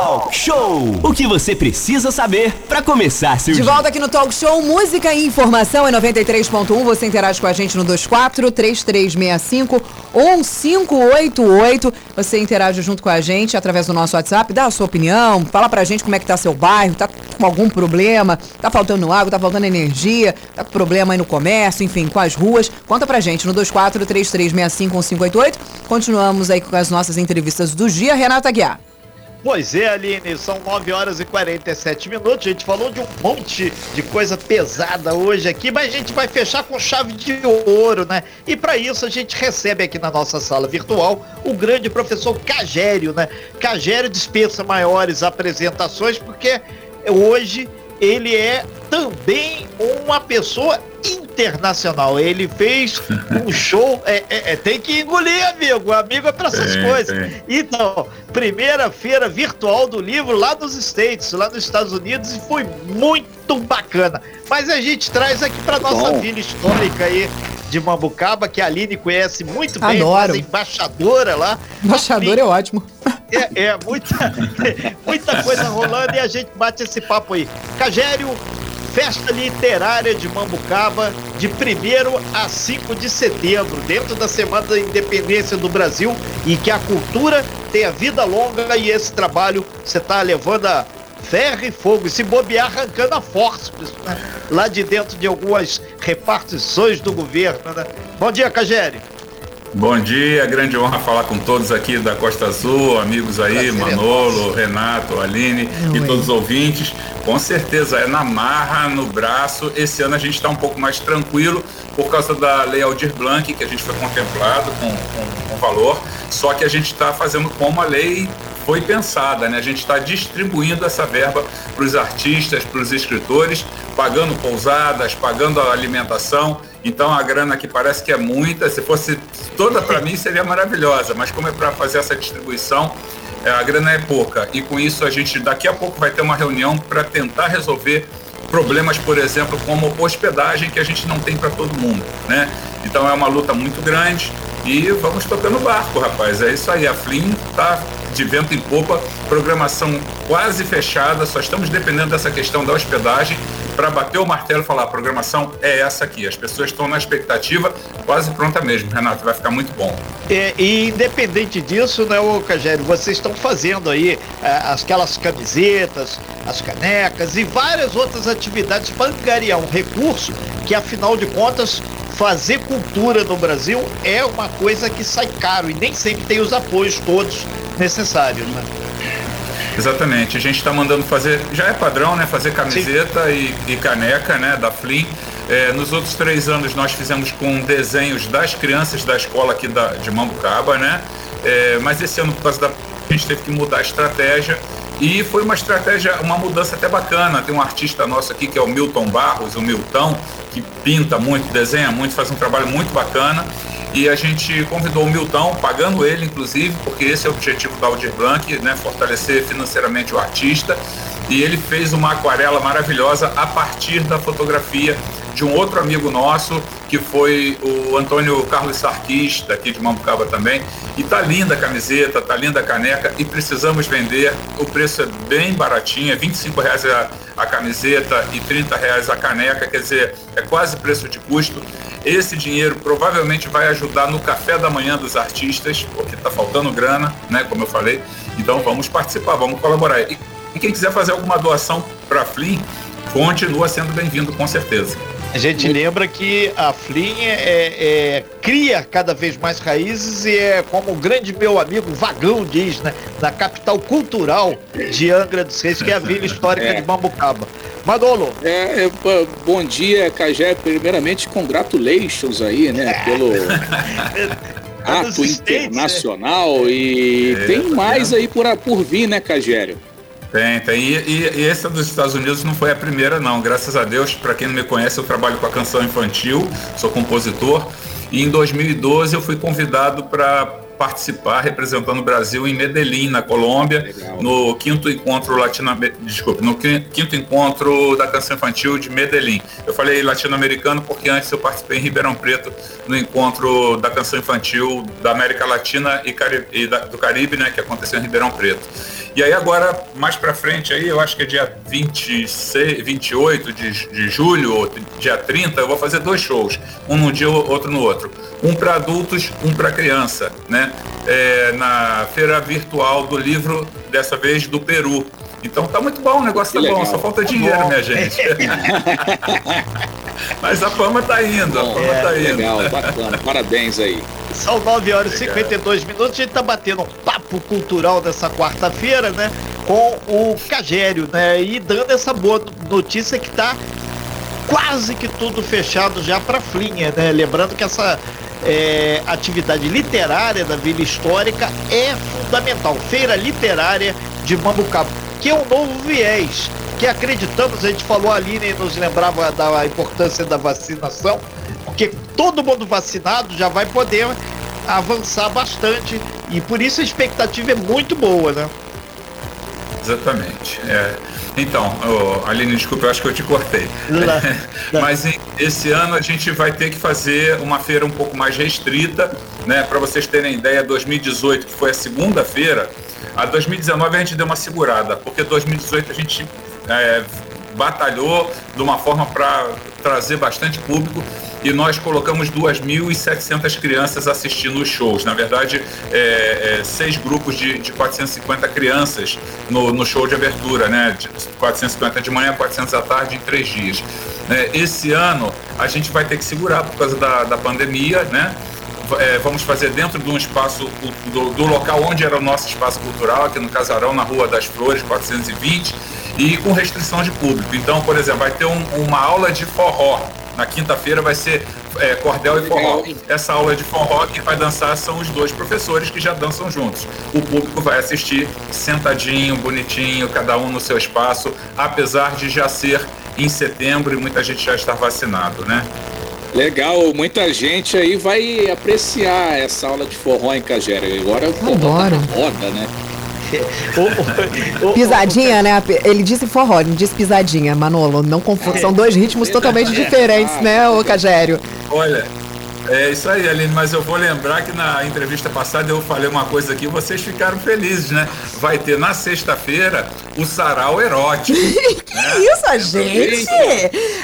Talk Show. O que você precisa saber para começar seu De dia. volta aqui no Talk Show, música e informação em 93.1. Você interage com a gente no 24 3365 1588. Você interage junto com a gente através do nosso WhatsApp, dá a sua opinião, fala pra gente como é que tá seu bairro, tá com algum problema, tá faltando água, tá faltando energia, tá com problema aí no comércio, enfim, com as ruas. Conta pra gente no 24 3365 1588. Continuamos aí com as nossas entrevistas do dia. Renata Guiar. Pois é, Aline, são 9 horas e 47 minutos. A gente falou de um monte de coisa pesada hoje aqui, mas a gente vai fechar com chave de ouro, né? E para isso a gente recebe aqui na nossa sala virtual o grande professor Cagério, né? Cagério dispensa maiores apresentações porque hoje ele é também uma pessoa internacional. Ele fez um show. É, é, é, tem que engolir, amigo. Amigo é para essas Tem, coisas. tem. Então, primeira feira virtual do livro lá nos States, lá nos Estados Unidos, e foi muito bacana. Mas a gente traz aqui para nossa Bom. vila histórica aí de Mambucaba, que a Aline conhece muito bem, Adoro. nossa embaixadora lá. Embaixador é ótimo. É, é muita, muita coisa rolando e a gente bate esse papo aí. Cagério, Festa Literária de Mambucaba, de 1 a 5 de setembro, dentro da Semana da Independência do Brasil, e que a cultura tenha vida longa e esse trabalho você tá levando a ferro e fogo, e se bobear arrancando a força, lá de dentro de algumas repartições do governo. Né? Bom dia, Cagério. Bom dia, grande honra falar com todos aqui da Costa Azul, amigos aí, Prazer é Manolo, Renato, Aline e Oi. todos os ouvintes. Com certeza é na marra, no braço. Esse ano a gente está um pouco mais tranquilo por causa da Lei Aldir Blanc, que a gente foi contemplado com, com, com valor, só que a gente está fazendo como a lei foi pensada, né? A gente está distribuindo essa verba para os artistas, para os escritores, pagando pousadas, pagando a alimentação. Então a grana que parece que é muita, se fosse toda para mim seria maravilhosa, mas como é para fazer essa distribuição, eh, a grana é pouca. E com isso a gente daqui a pouco vai ter uma reunião para tentar resolver problemas, por exemplo, como hospedagem que a gente não tem para todo mundo, né? Então é uma luta muito grande e vamos tocando o barco, rapaz. É isso aí. A Flim tá de vento em popa, programação quase fechada, só estamos dependendo dessa questão da hospedagem para bater o martelo e falar, a programação é essa aqui. As pessoas estão na expectativa, quase pronta mesmo, Renato, vai ficar muito bom. E independente disso, né, ô Cagério, vocês estão fazendo aí é, aquelas camisetas, as canecas e várias outras atividades para angariar um recurso que, afinal de contas, fazer cultura no Brasil é uma coisa que sai caro e nem sempre tem os apoios todos necessários, né? Exatamente, a gente está mandando fazer, já é padrão, né? Fazer camiseta e, e caneca, né? Da Flim. É, nos outros três anos nós fizemos com desenhos das crianças da escola aqui da, de Mambucaba, né? É, mas esse ano, por causa da. A gente teve que mudar a estratégia. E foi uma estratégia, uma mudança até bacana. Tem um artista nosso aqui que é o Milton Barros, o Milton, que pinta muito, desenha muito, faz um trabalho muito bacana. E a gente convidou o Milton, pagando ele, inclusive, porque esse é o objetivo da Aldir Blanc, né? Fortalecer financeiramente o artista. E ele fez uma aquarela maravilhosa a partir da fotografia de um outro amigo nosso, que foi o Antônio Carlos Sarquis, daqui de Mambucaba também. E tá linda a camiseta, tá linda a caneca e precisamos vender. O preço é bem baratinho, é 25 reais a, a camiseta e 30 reais a caneca, quer dizer, é quase preço de custo. Esse dinheiro provavelmente vai ajudar no café da manhã dos artistas, porque tá faltando grana, né, como eu falei. Então vamos participar, vamos colaborar. E, e quem quiser fazer alguma doação para a Flim, continua sendo bem-vindo, com certeza. A gente lembra que a Flim é, é- cria cada vez mais raízes e é como o grande meu amigo Vagão diz, né? Na capital cultural de Angra dos Reis, que é a vila histórica É. de Mambucaba. Manolo, É, é, bom dia, Cajé. Primeiramente, congratulations aí, né, pelo É dos ato States, internacional e É, tem tá mais vendo? aí por, por vir, né, Cagério? Tem, tem. E, e, e essa dos Estados Unidos não foi a primeira, não. Graças a Deus, para quem não me conhece, eu trabalho com a canção infantil, sou compositor. E em 2012 eu fui convidado para participar representando o Brasil em Medellín, na Colômbia, Legal. no quinto encontro latino desculpe, no qui- quinto encontro da canção infantil de Medellín. Eu falei latino-americano porque antes eu participei em Ribeirão Preto no encontro da canção infantil da América Latina e, Cari- e da- do Caribe, né, que aconteceu em Ribeirão Preto. E aí agora, mais para frente aí, eu acho que é dia 26, 28 de, de julho, ou dia 30, eu vou fazer dois shows, um num dia, outro no outro. Um para adultos, um para criança, né? É, na feira virtual do livro, dessa vez do Peru. Então tá muito bom, o negócio tá bom, só falta dinheiro, tá minha gente. Mas a fama tá indo, a fama é, tá indo. Legal, bacana, parabéns aí. São 9 horas e 52 minutos, a gente tá batendo um papo cultural dessa quarta-feira, né? Com o Cagério, né? E dando essa boa notícia que tá quase que tudo fechado já para Flinha, né? Lembrando que essa é, atividade literária da Vila Histórica é fundamental. Feira Literária de Mambucaba que é um novo viés, que acreditamos, a gente falou ali, e nos lembrava da importância da vacinação, porque todo mundo vacinado já vai poder avançar bastante e por isso a expectativa é muito boa, né? Exatamente. É. Então, oh, Aline, desculpa, eu acho que eu te cortei. Mas esse ano a gente vai ter que fazer uma feira um pouco mais restrita, né? Para vocês terem ideia, 2018, que foi a segunda-feira, a 2019 a gente deu uma segurada, porque 2018 a gente é, batalhou de uma forma para trazer bastante público e nós colocamos 2.700 crianças assistindo os shows. Na verdade, é, é, seis grupos de, de 450 crianças no, no, show de abertura, né? De 450 de manhã, 400 à tarde, em três dias. É, esse ano a gente vai ter que segurar por causa da, da pandemia, né? é, vamos fazer dentro de um espaço do, do, local onde era o nosso espaço cultural, aqui no Casarão, na Rua das Flores, 420, e com restrição de público. Então, por exemplo, vai ter um, uma aula de forró. Na quinta-feira vai ser é, cordel e forró. Essa aula de forró que vai dançar são os dois professores que já dançam juntos. O público vai assistir sentadinho, bonitinho, cada um no seu espaço, apesar de já ser em setembro e muita gente já estar vacinado, né? Legal, muita gente aí vai apreciar essa aula de forró em Cagera. Agora o forró tá na roda, né? pisadinha, né? Ele disse forró, ele disse pisadinha, Manolo. Não confunda. É, São dois ritmos é, totalmente é, diferentes, né, ô Cagério? Olha, é isso aí, Aline, mas eu vou lembrar que na entrevista passada eu falei uma coisa aqui, vocês ficaram felizes, né? Vai ter na sexta-feira o sarau erótico. que né? isso, a gente?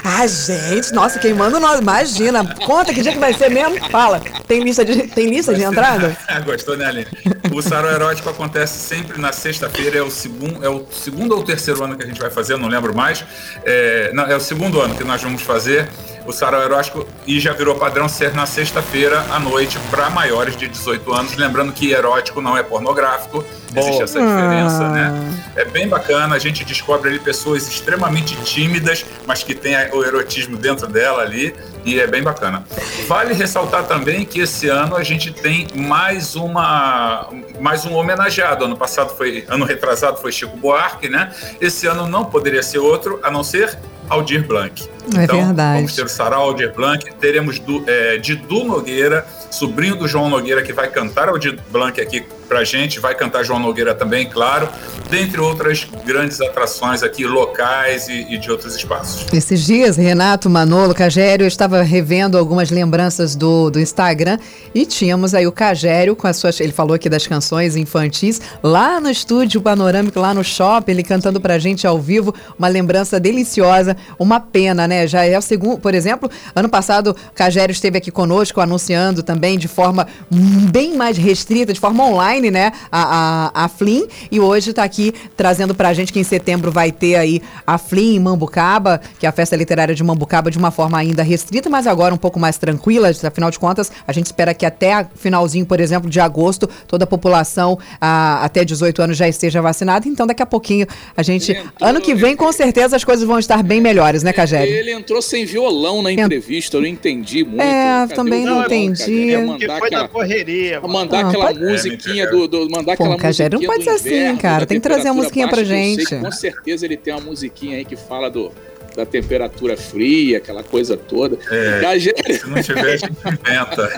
A gente, nossa, queimando nós, imagina. Conta que dia que vai ser mesmo? Fala, tem lista de, tem lista de entrada? Gostou, né, Aline? O sarau erótico acontece sempre na sexta-feira, é o segundo, é o segundo ou terceiro ano que a gente vai fazer, não lembro mais. É, não, é o segundo ano que nós vamos fazer o sarau erótico e já virou padrão ser na sexta-feira à noite para maiores de 18 anos. Lembrando que erótico não é pornográfico, existe essa diferença, ah. né? É bem bacana, a gente descobre ali pessoas extremamente tímidas, mas que tem o erotismo dentro dela ali, e é bem bacana. Vale ressaltar também que esse ano a gente tem mais uma mais um homenageado. Ano passado foi, ano retrasado foi Chico Buarque, né? Esse ano não poderia ser outro, a não ser Aldir Blanc. É então, verdade. Vamos ter o Sarau Aldir Blanc, teremos do, é, Didu Nogueira, sobrinho do João Nogueira, que vai cantar Aldir Blanc aqui pra gente, vai cantar João Nogueira também, claro, dentre outras grandes atrações aqui locais e, e de outros espaços. Esses dias, Renato, Manolo, Cagério, eu estava revendo algumas lembranças do, do Instagram e tínhamos aí o Cagério com as suas, ele falou aqui das canções infantis, lá no estúdio panorâmico, lá no shopping, ele cantando pra gente ao vivo, uma lembrança deliciosa, uma pena, né? Já é o segundo, por exemplo, ano passado o Cagério esteve aqui conosco anunciando também de forma bem mais restrita, de forma online, online, né? A, a, a Flim. E hoje está aqui trazendo para a gente que em setembro vai ter aí a Flim em Mambucaba, que é a festa literária de Mambucaba, de uma forma ainda restrita, mas agora um pouco mais tranquila. Afinal de contas, a gente espera que até finalzinho, por exemplo, de agosto, toda a população a, até 18 anos já esteja vacinada. Então, daqui a pouquinho, a gente. Entrou, ano que vem, com certeza, as coisas vão estar bem melhores, né, Cagério? Ele entrou sem violão na entrevista, eu não entendi muito. É, Cadê também não, entendi. É mandar foi aquela, correria. Mandar não, aquela musiquinha do, do mandar Pô, aquela musiquinha não pode ser assim, cara. Tem que trazer a musiquinha pra gente. com certeza ele tem uma musiquinha aí que fala do da temperatura fria, aquela coisa toda. É, Cagério... Se não tiver, a gente inventa.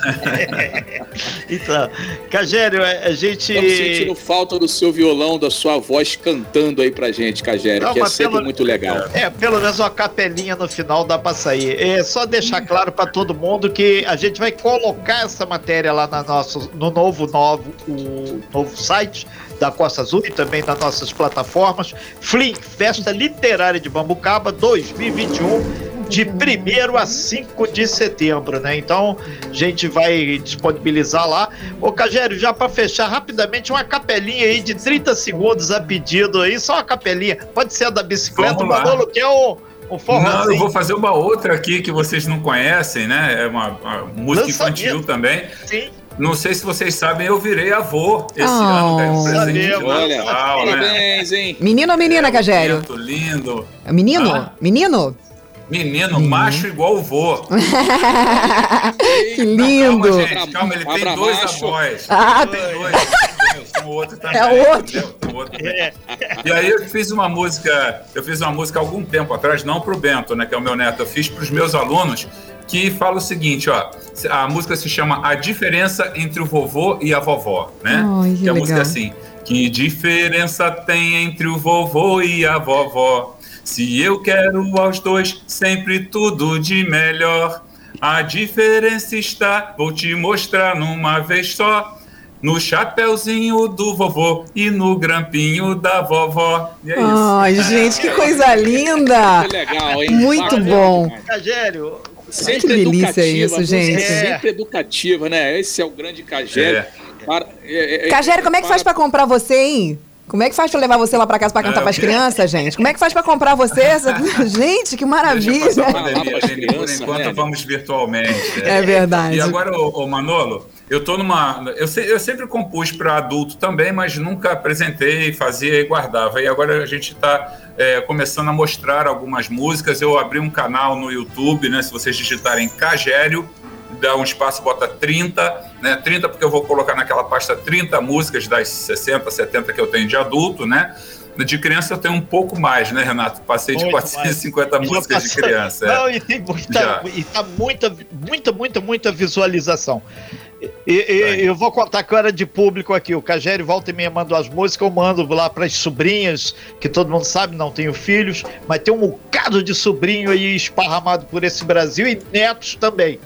então, Cagério, a gente. Estamos sentindo falta do seu violão, da sua voz cantando aí pra gente, Cagério, não, que é sempre pelo... muito legal. É, pelo menos uma capelinha no final dá pra sair. É só deixar claro para todo mundo que a gente vai colocar essa matéria lá na nosso, no novo, novo, o novo site da Costa Azul e também nas nossas plataformas. Flim, Festa Literária de Bambucaba 2021 de 1 a 5 de setembro, né? Então, a gente vai disponibilizar lá. Ô, Cagério, já para fechar rapidamente, uma capelinha aí de 30 segundos a pedido aí, só uma capelinha. Pode ser a da bicicleta, o Manolo quer o. Um não, eu vou fazer uma outra aqui que vocês não conhecem, né? É uma, uma música Lançamento. infantil também. Sim. Não sei se vocês sabem, eu virei avô esse oh. ano? Um presente de Olha, Natal, né? parabéns, hein? Menino ou menina, é, Cagério? lindo. Menino? Ah? Menino? Menino, uhum. macho igual o vô. que lindo. Calma, gente, calma, ele tem dois avós. Ah, tem dois. O outro também. É outro. O outro é. E aí eu fiz uma música, eu fiz uma música algum tempo atrás, não para o Bento, né, que é o meu neto, eu fiz para os meus alunos, que fala o seguinte, ó, a música se chama A Diferença entre o Vovô e a Vovó, né? Oh, que, que é a música assim, que diferença tem entre o vovô e a vovó? Se eu quero aos dois sempre tudo de melhor, a diferença está, vou te mostrar numa vez só. No chapeuzinho do vovô e no grampinho da vovó. E é Ai, isso. gente, que coisa linda! Que legal, hein? Muito bom. Cagério, sempre que delícia isso, gente. Sempre educativa, né? Esse é o grande Cagério. É. Para, é, é, Cagério, como é que para... faz para comprar você, hein? Como é que faz para levar você lá para casa para cantar é, para as crianças, gente? Como é que faz para comprar você? gente, que maravilha! Pandemia, por enquanto né? vamos virtualmente. É, é verdade. E agora, o Manolo, eu tô numa. Eu, se, eu sempre compus para adulto também, mas nunca apresentei, fazia e guardava. E agora a gente está é, começando a mostrar algumas músicas. Eu abri um canal no YouTube, né? Se vocês digitarem Cagério dá um espaço, bota 30, né? 30 porque eu vou colocar naquela pasta 30 músicas das 60, 70 que eu tenho de adulto, né? De criança eu tenho um pouco mais, né, Renato? Passei de Muito 450 mais. músicas de criança. É. Não, é. e, tem, tá, e tá muita, muita, muita, muita visualização. E, e, eu vou contar que eu era de público aqui. O Cagério volta e meia manda as músicas, eu mando lá para as sobrinhas, que todo mundo sabe, não tenho filhos, mas tem um bocado de sobrinho aí esparramado por esse Brasil e netos também.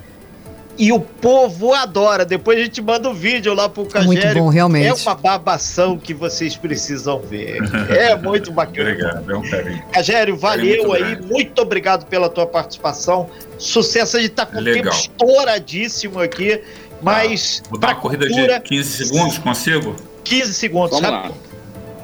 E o povo adora. Depois a gente manda o um vídeo lá pro Cagério. Muito bom, realmente. É uma babação que vocês precisam ver. É muito bacana. obrigado, é um carinho. Cagério, valeu muito aí. Grande. Muito obrigado pela tua participação. Sucesso, a gente tá com o tempo estouradíssimo aqui. Mas. Tá. Vou dar uma corrida de 15 segundos, consigo? 15 segundos, Vamos lá.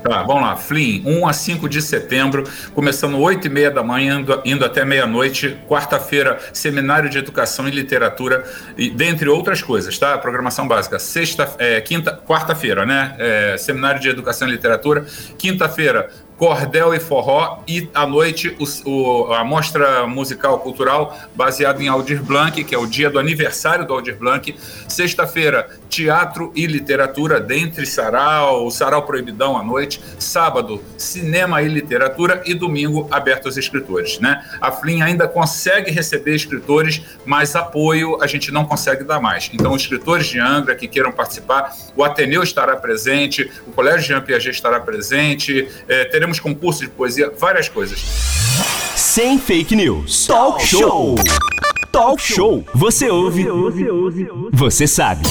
Tá, vamos lá. Flim, 1 a 5 de setembro, começando 8 e meia da manhã, indo, indo até meia-noite. Quarta-feira, Seminário de Educação e Literatura, e, dentre outras coisas, tá? Programação básica. Sexta, é, quinta, quarta-feira, né? É, Seminário de Educação e Literatura. Quinta-feira, cordel e forró e à noite o, o, a mostra musical cultural baseada em Aldir Blanc, que é o dia do aniversário do Aldir Blanc. Sexta-feira, teatro e literatura, dentre sarau, o sarau proibidão à noite. Sábado, cinema e literatura e domingo, aberto aos escritores, né? A Flin ainda consegue receber escritores, mas apoio a gente não consegue dar mais. Então, escritores de Angra que queiram participar, o Ateneu estará presente, o Colégio Jean Piaget estará presente, é, teremos teremos concurso de poesia, várias coisas. Sem fake news. Talk show. Talk show. Você ouve. Você sabe.